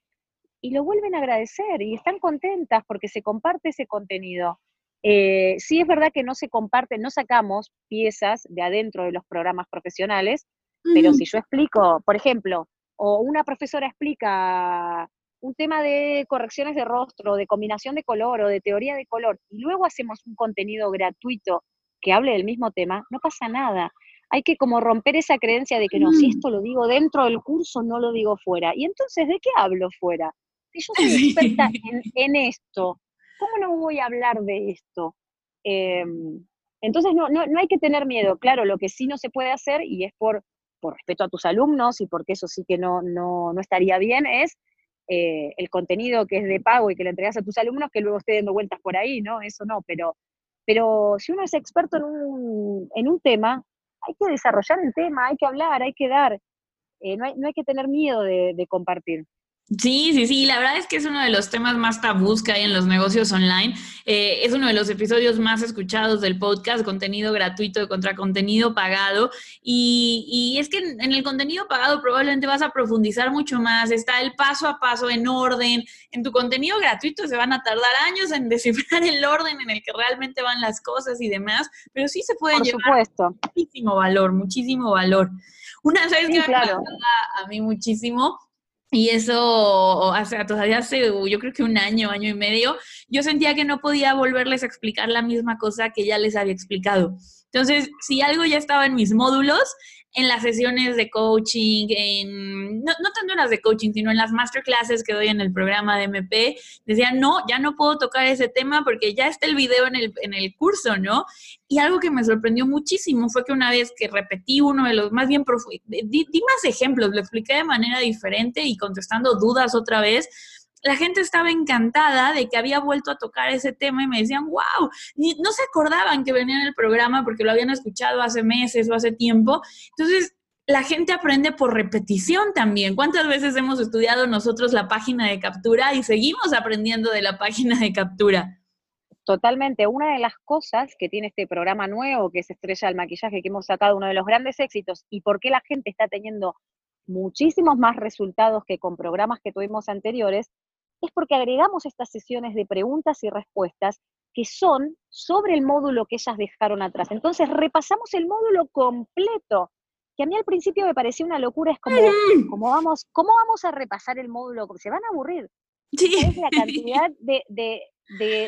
y lo vuelven a agradecer y están contentas porque se comparte ese contenido. Eh, sí es verdad que no se comparte, no sacamos piezas de adentro de los programas profesionales, pero si yo explico, por ejemplo, o una profesora explica un tema de correcciones de rostro, de combinación de color o de teoría de color, y luego hacemos un contenido gratuito que hable del mismo tema, no pasa nada. Hay que como romper esa creencia de que no, si mm. esto lo digo dentro del curso, no lo digo fuera. Y entonces, ¿de qué hablo fuera? Si yo soy *laughs* experta en, esto, ¿cómo no voy a hablar de esto? Em, entonces, no, no, no hay que tener miedo. Claro, lo que sí no se puede hacer, y es por, por respeto a tus alumnos, y porque eso sí que no, no, no estaría bien, es eh, el contenido que es de pago y que le entregas a tus alumnos, que luego esté dando vueltas por ahí, ¿no? Eso no, pero, pero si uno es experto en un, en un tema, hay que desarrollar el tema, hay que hablar, hay que dar, eh, no, hay, no, hay, que tener miedo de compartir. Sí, sí, sí, la verdad es que es uno de los temas más tabús que hay en los negocios online. Eh, es uno de los episodios más escuchados del podcast, contenido gratuito contra contenido pagado. Y, y, es que en el contenido pagado probablemente vas a profundizar mucho más, está el paso a paso en orden. En tu contenido gratuito se van a tardar años en *laughs* descifrar el orden en el que realmente van las cosas y demás, pero sí se puede Por llevar supuesto. muchísimo valor, muchísimo valor. Una vez que claro. me a mí muchísimo y eso, hace, todavía hace, yo creo que un año, año y medio, yo sentía que no podía volverles a explicar la misma cosa que ya les había explicado. Entonces, si algo ya estaba en mis módulos, en las sesiones de coaching, en, no, no tanto en las de coaching, sino en las masterclasses que doy en el programa de MP, decían, no, ya no puedo tocar ese tema porque ya está el video en el, en el curso, ¿no? Y algo que me sorprendió muchísimo fue que una vez que repetí uno de los más bien di, di más ejemplos, lo expliqué de manera diferente y contestando dudas otra vez, la gente estaba encantada de que había vuelto a tocar ese tema y me decían, wow, no se acordaban que venía en el programa porque lo habían escuchado hace meses o hace tiempo. Entonces, la gente aprende por repetición también. ¿Cuántas veces hemos estudiado nosotros la página de captura y seguimos aprendiendo de la página de captura? Totalmente. Una de las cosas que tiene este programa nuevo, que es Estrella del Maquillaje, que hemos sacado, uno de los grandes éxitos, y por qué la gente está teniendo muchísimos más resultados que con programas que tuvimos anteriores, es porque agregamos estas sesiones de preguntas y respuestas que son sobre el módulo que ellas dejaron atrás. Entonces repasamos el módulo completo, que a mí al principio me parecía una locura, es como, ¿cómo, vamos, ¿cómo vamos a repasar el módulo? Se van a aburrir. Es la cantidad *laughs* de,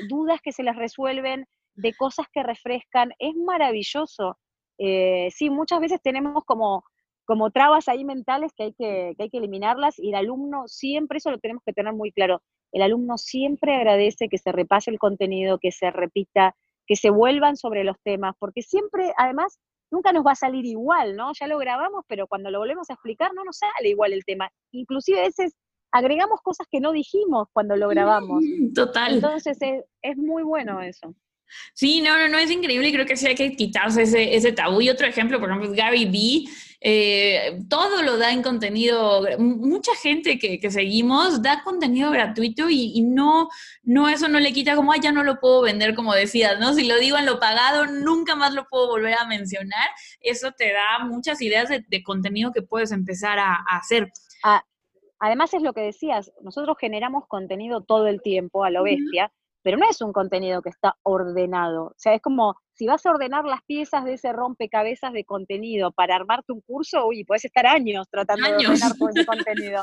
dudas que se les resuelven, de cosas que refrescan, es maravilloso. Eh, sí, muchas veces tenemos como como trabas ahí mentales que hay que, que hay que eliminarlas y el alumno siempre, eso lo tenemos que tener muy claro, el alumno siempre agradece que se repase el contenido, que se repita, que se vuelvan sobre los temas, porque siempre, además, nunca nos va a salir igual, ¿no? Ya lo grabamos, pero cuando lo volvemos a explicar no nos sale igual el tema. Inclusive a veces agregamos cosas que no dijimos cuando lo grabamos. Mm, total. Entonces es, es muy bueno eso. Sí, no, no, no, es increíble y creo que sí hay que quitarse ese, ese tabú. Y otro ejemplo, por ejemplo, es Gary Vee, eh, todo lo da en contenido, mucha gente que, seguimos da contenido gratuito y, no, no, eso no le quita como, ay, ya no lo puedo vender, como decías, ¿no? Si lo digo en lo pagado, nunca más lo puedo volver a mencionar. Eso te da muchas ideas de, contenido que puedes empezar a, hacer. Ah, además es lo que decías, nosotros generamos contenido todo el tiempo a lo bestia pero no es un contenido que está ordenado. O sea, es como si vas a ordenar las piezas de ese rompecabezas de contenido para armarte un curso, uy, puedes estar años tratando de ordenar todo ese *laughs* contenido.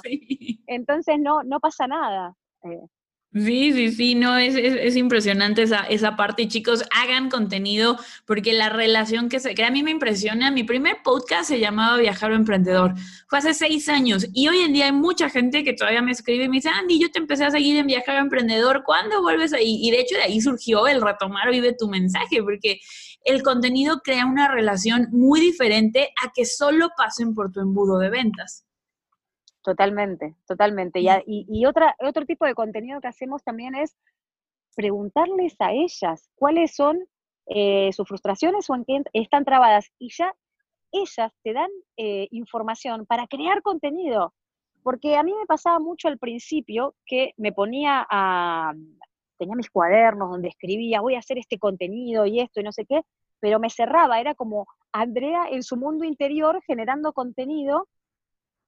Entonces no, no pasa nada. Eh, Sí, sí, sí, no, es, es, impresionante esa, esa parte. Y chicos, hagan contenido porque la relación que se crea, a mí me impresiona. Mi primer podcast se llamaba Viajar o Emprendedor. Fue hace seis años y hoy en día hay mucha gente que todavía me escribe y me dice, Andy, yo te empecé a seguir en Viajar o Emprendedor, ¿cuándo vuelves ahí? Y de hecho de ahí surgió el retomar Vive tu mensaje, porque el contenido crea una relación muy diferente a que solo pasen por tu embudo de ventas. Totalmente, totalmente. Y, y, otra, otro tipo de contenido que hacemos también es preguntarles a ellas cuáles son eh, sus frustraciones o en qué están trabadas. Y ya ellas te dan eh, información para crear contenido. Porque a mí me pasaba mucho al principio que me ponía a, tenía mis cuadernos donde escribía, voy a hacer este contenido y esto y no sé qué, pero me cerraba, era como Andrea en su mundo interior generando contenido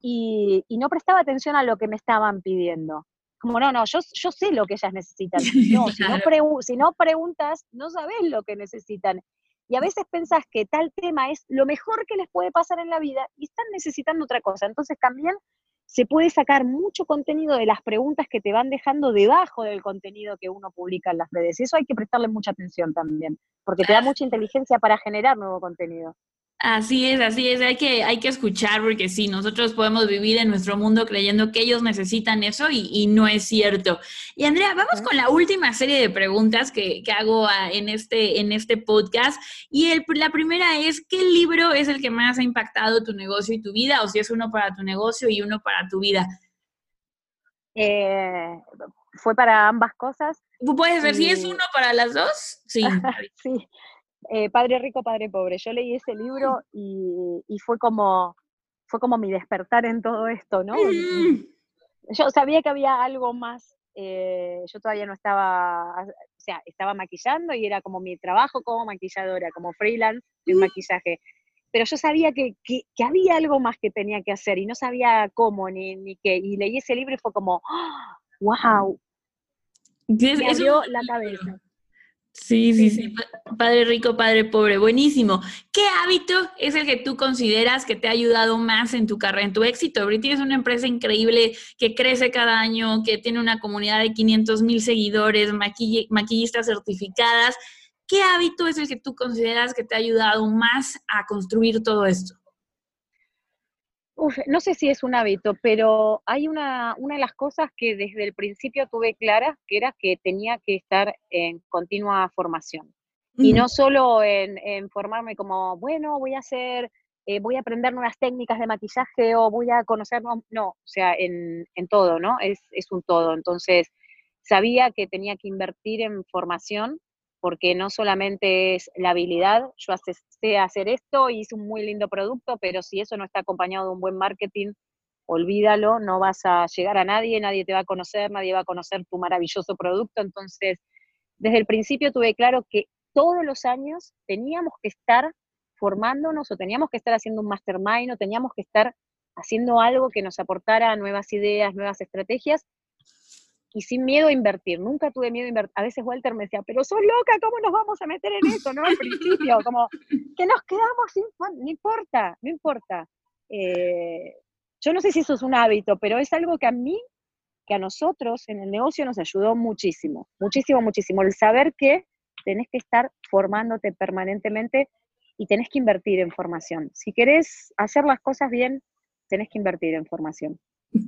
y, no prestaba atención a lo que me estaban pidiendo. Como, no, no, yo, yo sé lo que ellas necesitan. *laughs* No, si, no si no preguntas, no sabes lo que necesitan. Y a veces pensás que tal tema es lo mejor que les puede pasar en la vida y están necesitando otra cosa. Entonces también se puede sacar mucho contenido de las preguntas que te van dejando debajo del contenido que uno publica en las redes. Y eso hay que prestarle mucha atención también, porque te da mucha inteligencia para generar nuevo contenido. Así es, así es, hay que, hay que escuchar porque sí, nosotros podemos vivir en nuestro mundo creyendo que ellos necesitan eso y, no es cierto. Y Andrea, vamos con la última serie de preguntas que, hago en, este, en este podcast. Y el, la primera es, ¿qué libro es el que más ha impactado tu negocio y tu vida? O si es uno para tu negocio y uno para tu vida. Eh, fue para ambas cosas. Puedes ser, si es uno para las dos, sí. *laughs* sí, eh, padre rico, Padre pobre. Yo leí ese libro y, fue como fue como mi despertar en todo esto, ¿no? Yo sabía que había algo más. Eh, yo todavía no estaba, o sea, estaba maquillando y era como mi trabajo como maquilladora, como freelance en mm. maquillaje. Pero yo sabía que, había algo más que tenía que hacer y no sabía cómo ni, ni qué. Y leí ese libro y fue como, ¡wow! Me abrió la cabeza. Sí, sí, sí. Padre rico, padre pobre. Buenísimo. ¿Qué hábito es el que tú consideras que te ha ayudado más en tu carrera, en tu éxito? Briti es una empresa increíble que crece cada año, que tiene una comunidad de 500 mil seguidores, maquillistas certificadas. ¿Qué hábito es el que tú consideras que te ha ayudado más a construir todo esto? No sé si es un hábito, pero hay una, una de las cosas que desde el principio tuve claras, que era que tenía que estar en continua formación. Y no solo en, formarme como, bueno, voy a hacer, eh, voy a aprender nuevas técnicas de maquillaje o voy a conocer, no, no o sea, en, en todo, ¿no? Es, es un todo. Entonces, sabía que tenía que invertir en formación porque no solamente es la habilidad, yo sé hacer esto y hice un muy lindo producto, pero si eso no está acompañado de un buen marketing, olvídalo, no vas a llegar a nadie, nadie te va a conocer, nadie va a conocer tu maravilloso producto. Entonces, desde el principio tuve claro que todos los años teníamos que estar formándonos o teníamos que estar haciendo un mastermind o teníamos que estar haciendo algo que nos aportara nuevas ideas, nuevas estrategias y sin miedo a invertir. Nunca tuve miedo a invertir. A veces Walter me decía, pero sos loca, ¿cómo nos vamos a meter en eso? ¿No? Al principio, *laughs* como que nos quedamos sin, no importa, no importa. Eh, yo no sé si eso es un hábito, pero es algo que a mí, que a nosotros en el negocio nos ayudó muchísimo, muchísimo, muchísimo. El saber que tenés que estar formándote permanentemente y tenés que invertir en formación. Si querés hacer las cosas bien, tenés que invertir en formación.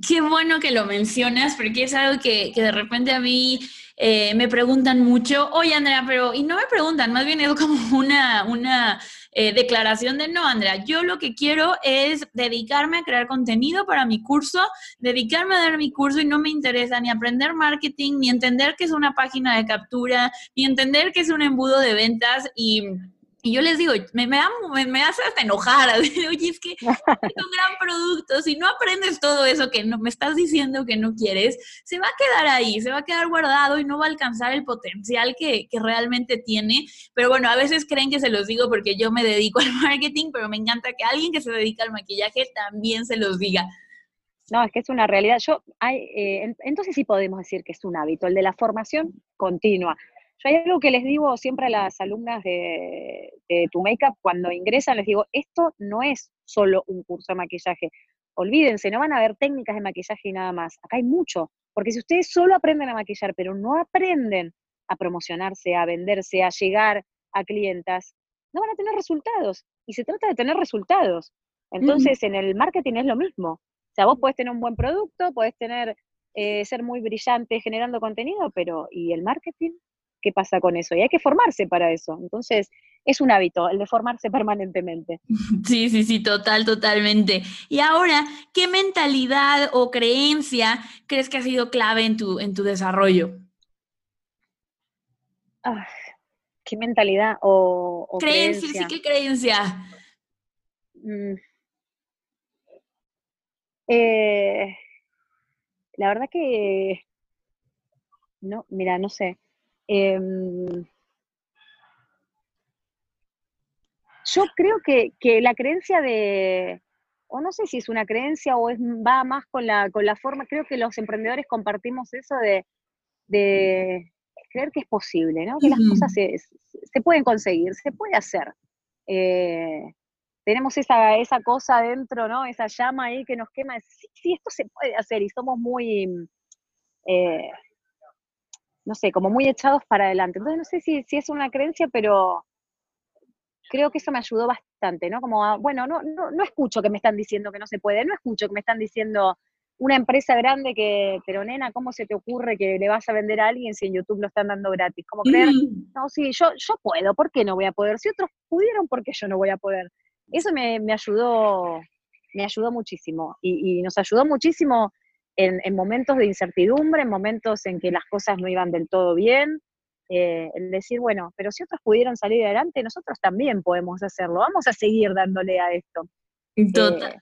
Qué bueno que lo mencionas, porque es algo que, de repente a mí eh, me preguntan mucho, oye Andrea, pero, y no me preguntan, más bien es como *laughs* una, una eh, declaración de no, Andrea, yo lo que quiero es dedicarme a crear contenido para mi curso, dedicarme a dar mi curso y no me interesa ni aprender marketing, ni entender qué es una página de captura, ni entender qué es un embudo de ventas y y yo les digo, me, me, me, hace hasta enojar. *laughs* Oye, es que *laughs* es un gran producto. Si no aprendes todo eso que no, me estás diciendo que no quieres, se va a quedar ahí, se va a quedar guardado y no va a alcanzar el potencial que, que realmente tiene. Pero bueno, a veces creen que se los digo porque yo me dedico al *laughs* marketing, pero me encanta que alguien que se dedica al maquillaje también se los diga. No, es que es una realidad. Yo, hay, eh, entonces sí podemos decir que es un hábito, el de la formación continua. Yo hay algo que les digo siempre a las alumnas de, Tu Makeup cuando ingresan, les digo, esto no es solo un curso de maquillaje. Olvídense, no van a ver técnicas de maquillaje y nada más. Acá hay mucho, porque si ustedes solo aprenden a maquillar, pero no aprenden a promocionarse, a venderse, a llegar a clientas, no van a tener resultados. Y se trata de tener resultados. Entonces, en el marketing es lo mismo. O sea, vos podés tener un buen producto, podés tener, eh, ser muy brillante generando contenido, pero ¿y el marketing? Qué pasa con eso. Y hay que formarse para eso. Entonces, es un hábito, el de formarse *laughs* permanentemente. Sí, sí, sí, total, totalmente. Y ahora, ¿qué mentalidad o creencia crees que ha sido clave en tu, en tu desarrollo? Ah, ¿Qué mentalidad o, creencia, Sí, ¿qué creencia? Mm. Eh, la verdad que no, mira, no sé. Em, yo creo que, la creencia de, o no sé si es una creencia o es, va más con la, con la forma, creo que los emprendedores compartimos eso de, creer que es posible, ¿no? Que las cosas se, se, pueden conseguir, se puede hacer. Eh, tenemos esa, esa cosa dentro, ¿no? Esa llama ahí que nos quema. Sí, sí esto se puede hacer y somos muy, eh, no sé, como muy echados para adelante. Entonces no sé si, si, es una creencia, pero creo que eso me ayudó bastante, ¿no? Como, bueno, no, no, no escucho que me están diciendo que no se puede, no escucho que me están diciendo una empresa grande que, pero nena, ¿cómo se te ocurre que le vas a vender a alguien si en YouTube lo están dando gratis? Como creer, mm. no, sí, yo, yo puedo, ¿por qué no voy a poder? Si otros pudieron, ¿por qué yo no voy a poder? Eso me, ayudó, me ayudó muchísimo y, nos ayudó muchísimo en, momentos de incertidumbre, en momentos en que las cosas no iban del todo bien, eh, el decir, bueno, pero si otros pudieron salir adelante, nosotros también podemos hacerlo, vamos a seguir dándole a esto. Total. Eh,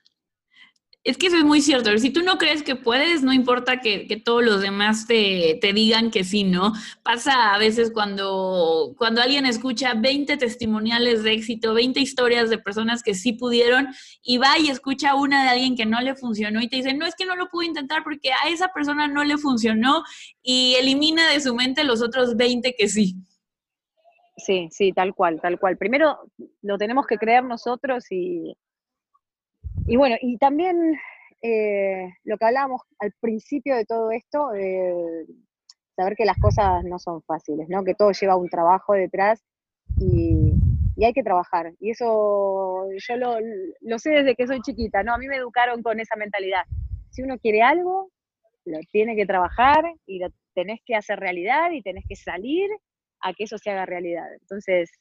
es que eso es muy cierto. Si tú no crees que puedes, no importa que, todos los demás te, digan que sí, ¿no? Pasa a veces cuando, cuando alguien escucha 20 testimoniales de éxito, 20 historias de personas que sí pudieron y va y escucha una de alguien que no le funcionó y te dice, no es que no lo pude intentar porque a esa persona no le funcionó y elimina de su mente los otros 20 que sí. Sí, sí, tal cual, tal cual. Primero lo tenemos que creer nosotros y, y bueno, y también eh, lo que hablábamos al principio de todo esto, saber que las cosas no son fáciles, ¿no? Que todo lleva un trabajo detrás y, hay que trabajar. Y eso yo lo, sé desde que soy chiquita, ¿no? A mí me educaron con esa mentalidad. Si uno quiere algo, lo tiene que trabajar y lo tenés que hacer realidad y tenés que salir a que eso se haga realidad. Entonces,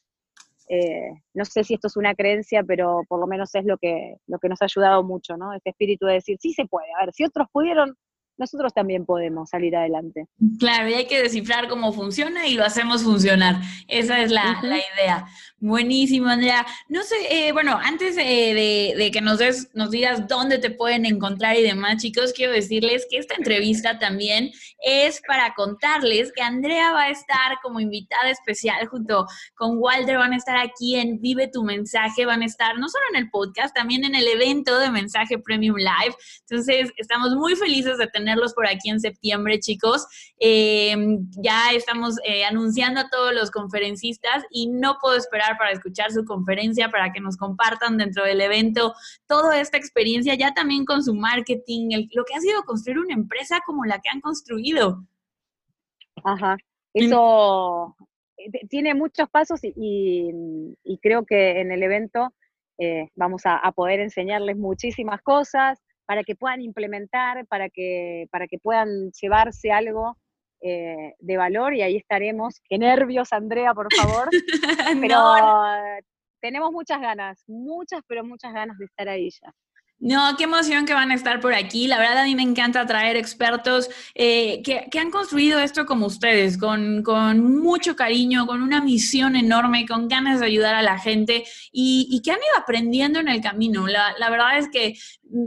eh, no sé si esto es una creencia, pero por lo menos es lo que, lo que nos ha ayudado mucho, ¿no? Este espíritu de decir, sí se puede, a ver, si otros pudieron, nosotros también podemos salir adelante. Claro, y hay que descifrar cómo funciona y lo hacemos funcionar. Esa es la, idea. Buenísimo, Andrea. No sé, eh, bueno, antes de, que nos, des, nos digas dónde te pueden encontrar y demás, chicos, quiero decirles que esta entrevista también es para contarles que Andrea va a estar como invitada especial junto con Walter, van a estar aquí en Vive tu Mensaje, van a estar no solo en el podcast, también en el evento de Mensaje Premium Live. Entonces, estamos muy felices de tener tenerlos por aquí en septiembre, chicos. Eh, ya estamos eh, anunciando a todos los conferencistas y no puedo esperar para escuchar su conferencia, para que nos compartan dentro del evento toda esta experiencia, ya también con su marketing, lo que ha sido construir una empresa como la que han construido. Ajá, eso eh, tiene muchos pasos y, creo que en el evento vamos a, poder enseñarles muchísimas cosas, para que puedan implementar, para que, para que puedan llevarse algo eh, de valor y ahí estaremos. Qué nervios, Andrea, por favor. *laughs* Pero tenemos muchas ganas, muchas, pero muchas ganas de estar ahí ya. No, qué emoción que van a estar por aquí. La verdad a mí me encanta traer expertos eh, que, han construido esto como ustedes, con, mucho cariño, con una misión enorme, con ganas de ayudar a la gente y, que han ido aprendiendo en el camino. La, la, verdad es que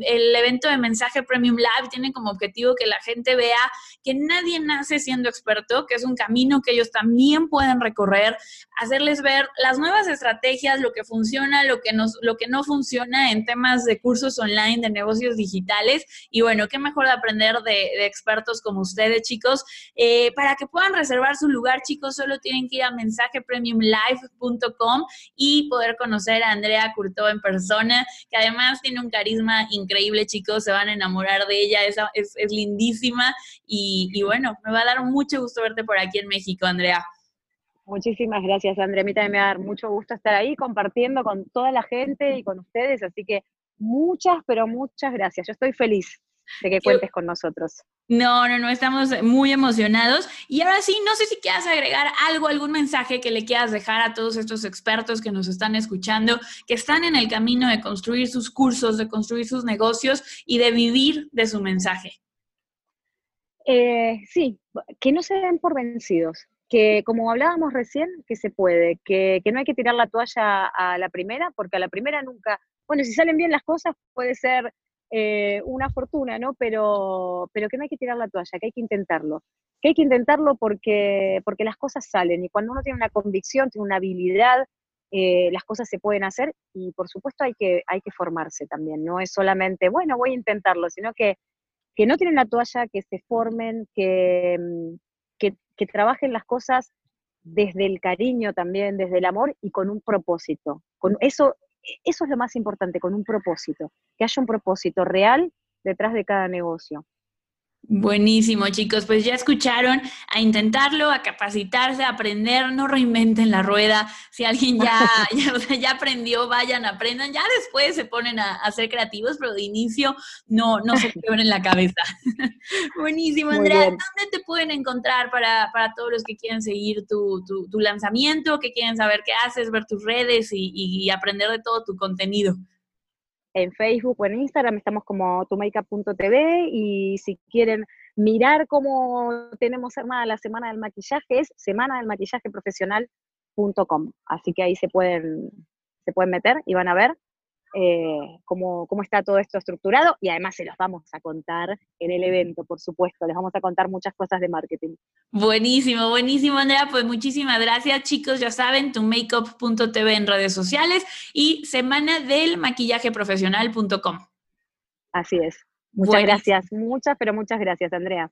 el evento de mensaje Premium Live tiene como objetivo que la gente vea que nadie nace siendo experto, que es un camino que ellos también pueden recorrer, hacerles ver las nuevas estrategias, lo que funciona, lo que, nos, lo que no funciona en temas de cursos online, de negocios digitales. Y bueno, qué mejor de aprender de, expertos como ustedes, chicos. Eh, para que puedan reservar su lugar, chicos, solo tienen que ir a mensajepremiumlive.com y poder conocer a Andrea Curto en persona, que además tiene un carisma increíble, chicos. Se van a enamorar de ella, es, es, es lindísima. Y, y bueno, me va a dar mucho gusto verte por aquí en México, Andrea. Muchísimas gracias, Andrea. A mí también me va a dar mucho gusto estar ahí compartiendo con toda la gente y con ustedes. Así que muchas, pero muchas gracias. Yo estoy feliz de que cuentes con nosotros. No, no, no, estamos muy emocionados. Y ahora sí, no sé si quieras agregar algo, algún mensaje que le quieras dejar a todos estos expertos que nos están escuchando, que están en el camino de construir sus cursos, de construir sus negocios y de vivir de su mensaje. Eh, sí, que no se den por vencidos, que como hablábamos recién, que se puede, que, no hay que tirar la toalla a la primera, porque a la primera nunca, bueno, si salen bien las cosas puede ser eh, una fortuna, ¿no? Pero, pero que no hay que tirar la toalla, que hay que intentarlo. Que hay que intentarlo porque, porque las cosas salen y cuando uno tiene una convicción, tiene una habilidad, eh, las cosas se pueden hacer y por supuesto hay que, hay que formarse también, no es solamente, bueno, voy a intentarlo, sino que, que no tienen la toalla, que se formen, que, mm, que, que trabajen las cosas desde el cariño también, desde el amor y con un propósito. Con eso, eso es lo más importante, con un propósito, que haya un propósito real detrás de cada negocio. Buenísimo, chicos. Pues ya escucharon a intentarlo, a capacitarse, a aprender, no reinventen la rueda. Si alguien ya, *laughs* ya, aprendió, vayan, aprendan. Ya después se ponen a, ser creativos, pero de inicio no, no se en la cabeza. *laughs* Buenísimo, Andrea. ¿Dónde te pueden encontrar para, todos los que quieren seguir tu, lanzamiento, que quieren saber qué haces, ver tus redes y aprender de todo tu contenido? En Facebook o en Instagram estamos como tumakeup.tv y si quieren mirar cómo tenemos armada la semana del maquillaje es semana del maquillaje profesional.com. Así que ahí se pueden, se pueden meter y van a ver eh, cómo, está todo esto estructurado y además se los vamos a contar en el evento, por supuesto, les vamos a contar muchas cosas de marketing. Buenísimo, buenísimo, Andrea. Pues muchísimas gracias, chicos. Ya saben, tu makeup.tv en redes sociales y semana del maquillaje profesional.com. Así es. Muchas gracias, muchas, pero muchas gracias, Andrea.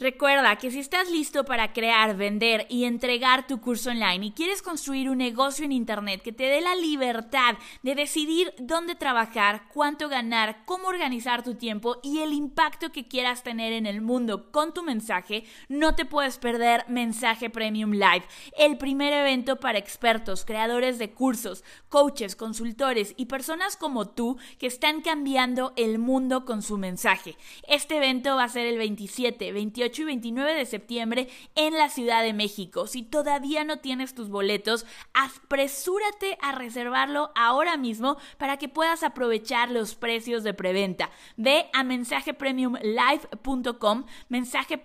Recuerda que si estás listo para crear, vender y entregar tu curso online y quieres construir un negocio en Internet que te dé la libertad de decidir dónde trabajar, cuánto ganar, cómo organizar tu tiempo y el impacto que quieras tener en el mundo con tu mensaje, no te puedes perder Mensaje Premium Live, el primer evento para expertos, creadores de cursos, coaches, consultores y personas como tú que están cambiando el mundo con su mensaje. Este evento va a ser el 27, 28 y 29 de septiembre en la Ciudad de México. Si todavía no tienes tus boletos, apresúrate a reservarlo ahora mismo para que puedas aprovechar los precios de preventa. Ve a mensajepremiumlive.com, mensaje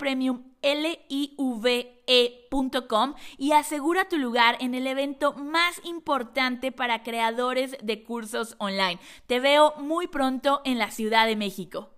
y asegura tu lugar en el evento más importante para creadores de cursos online. Te veo muy pronto en la Ciudad de México.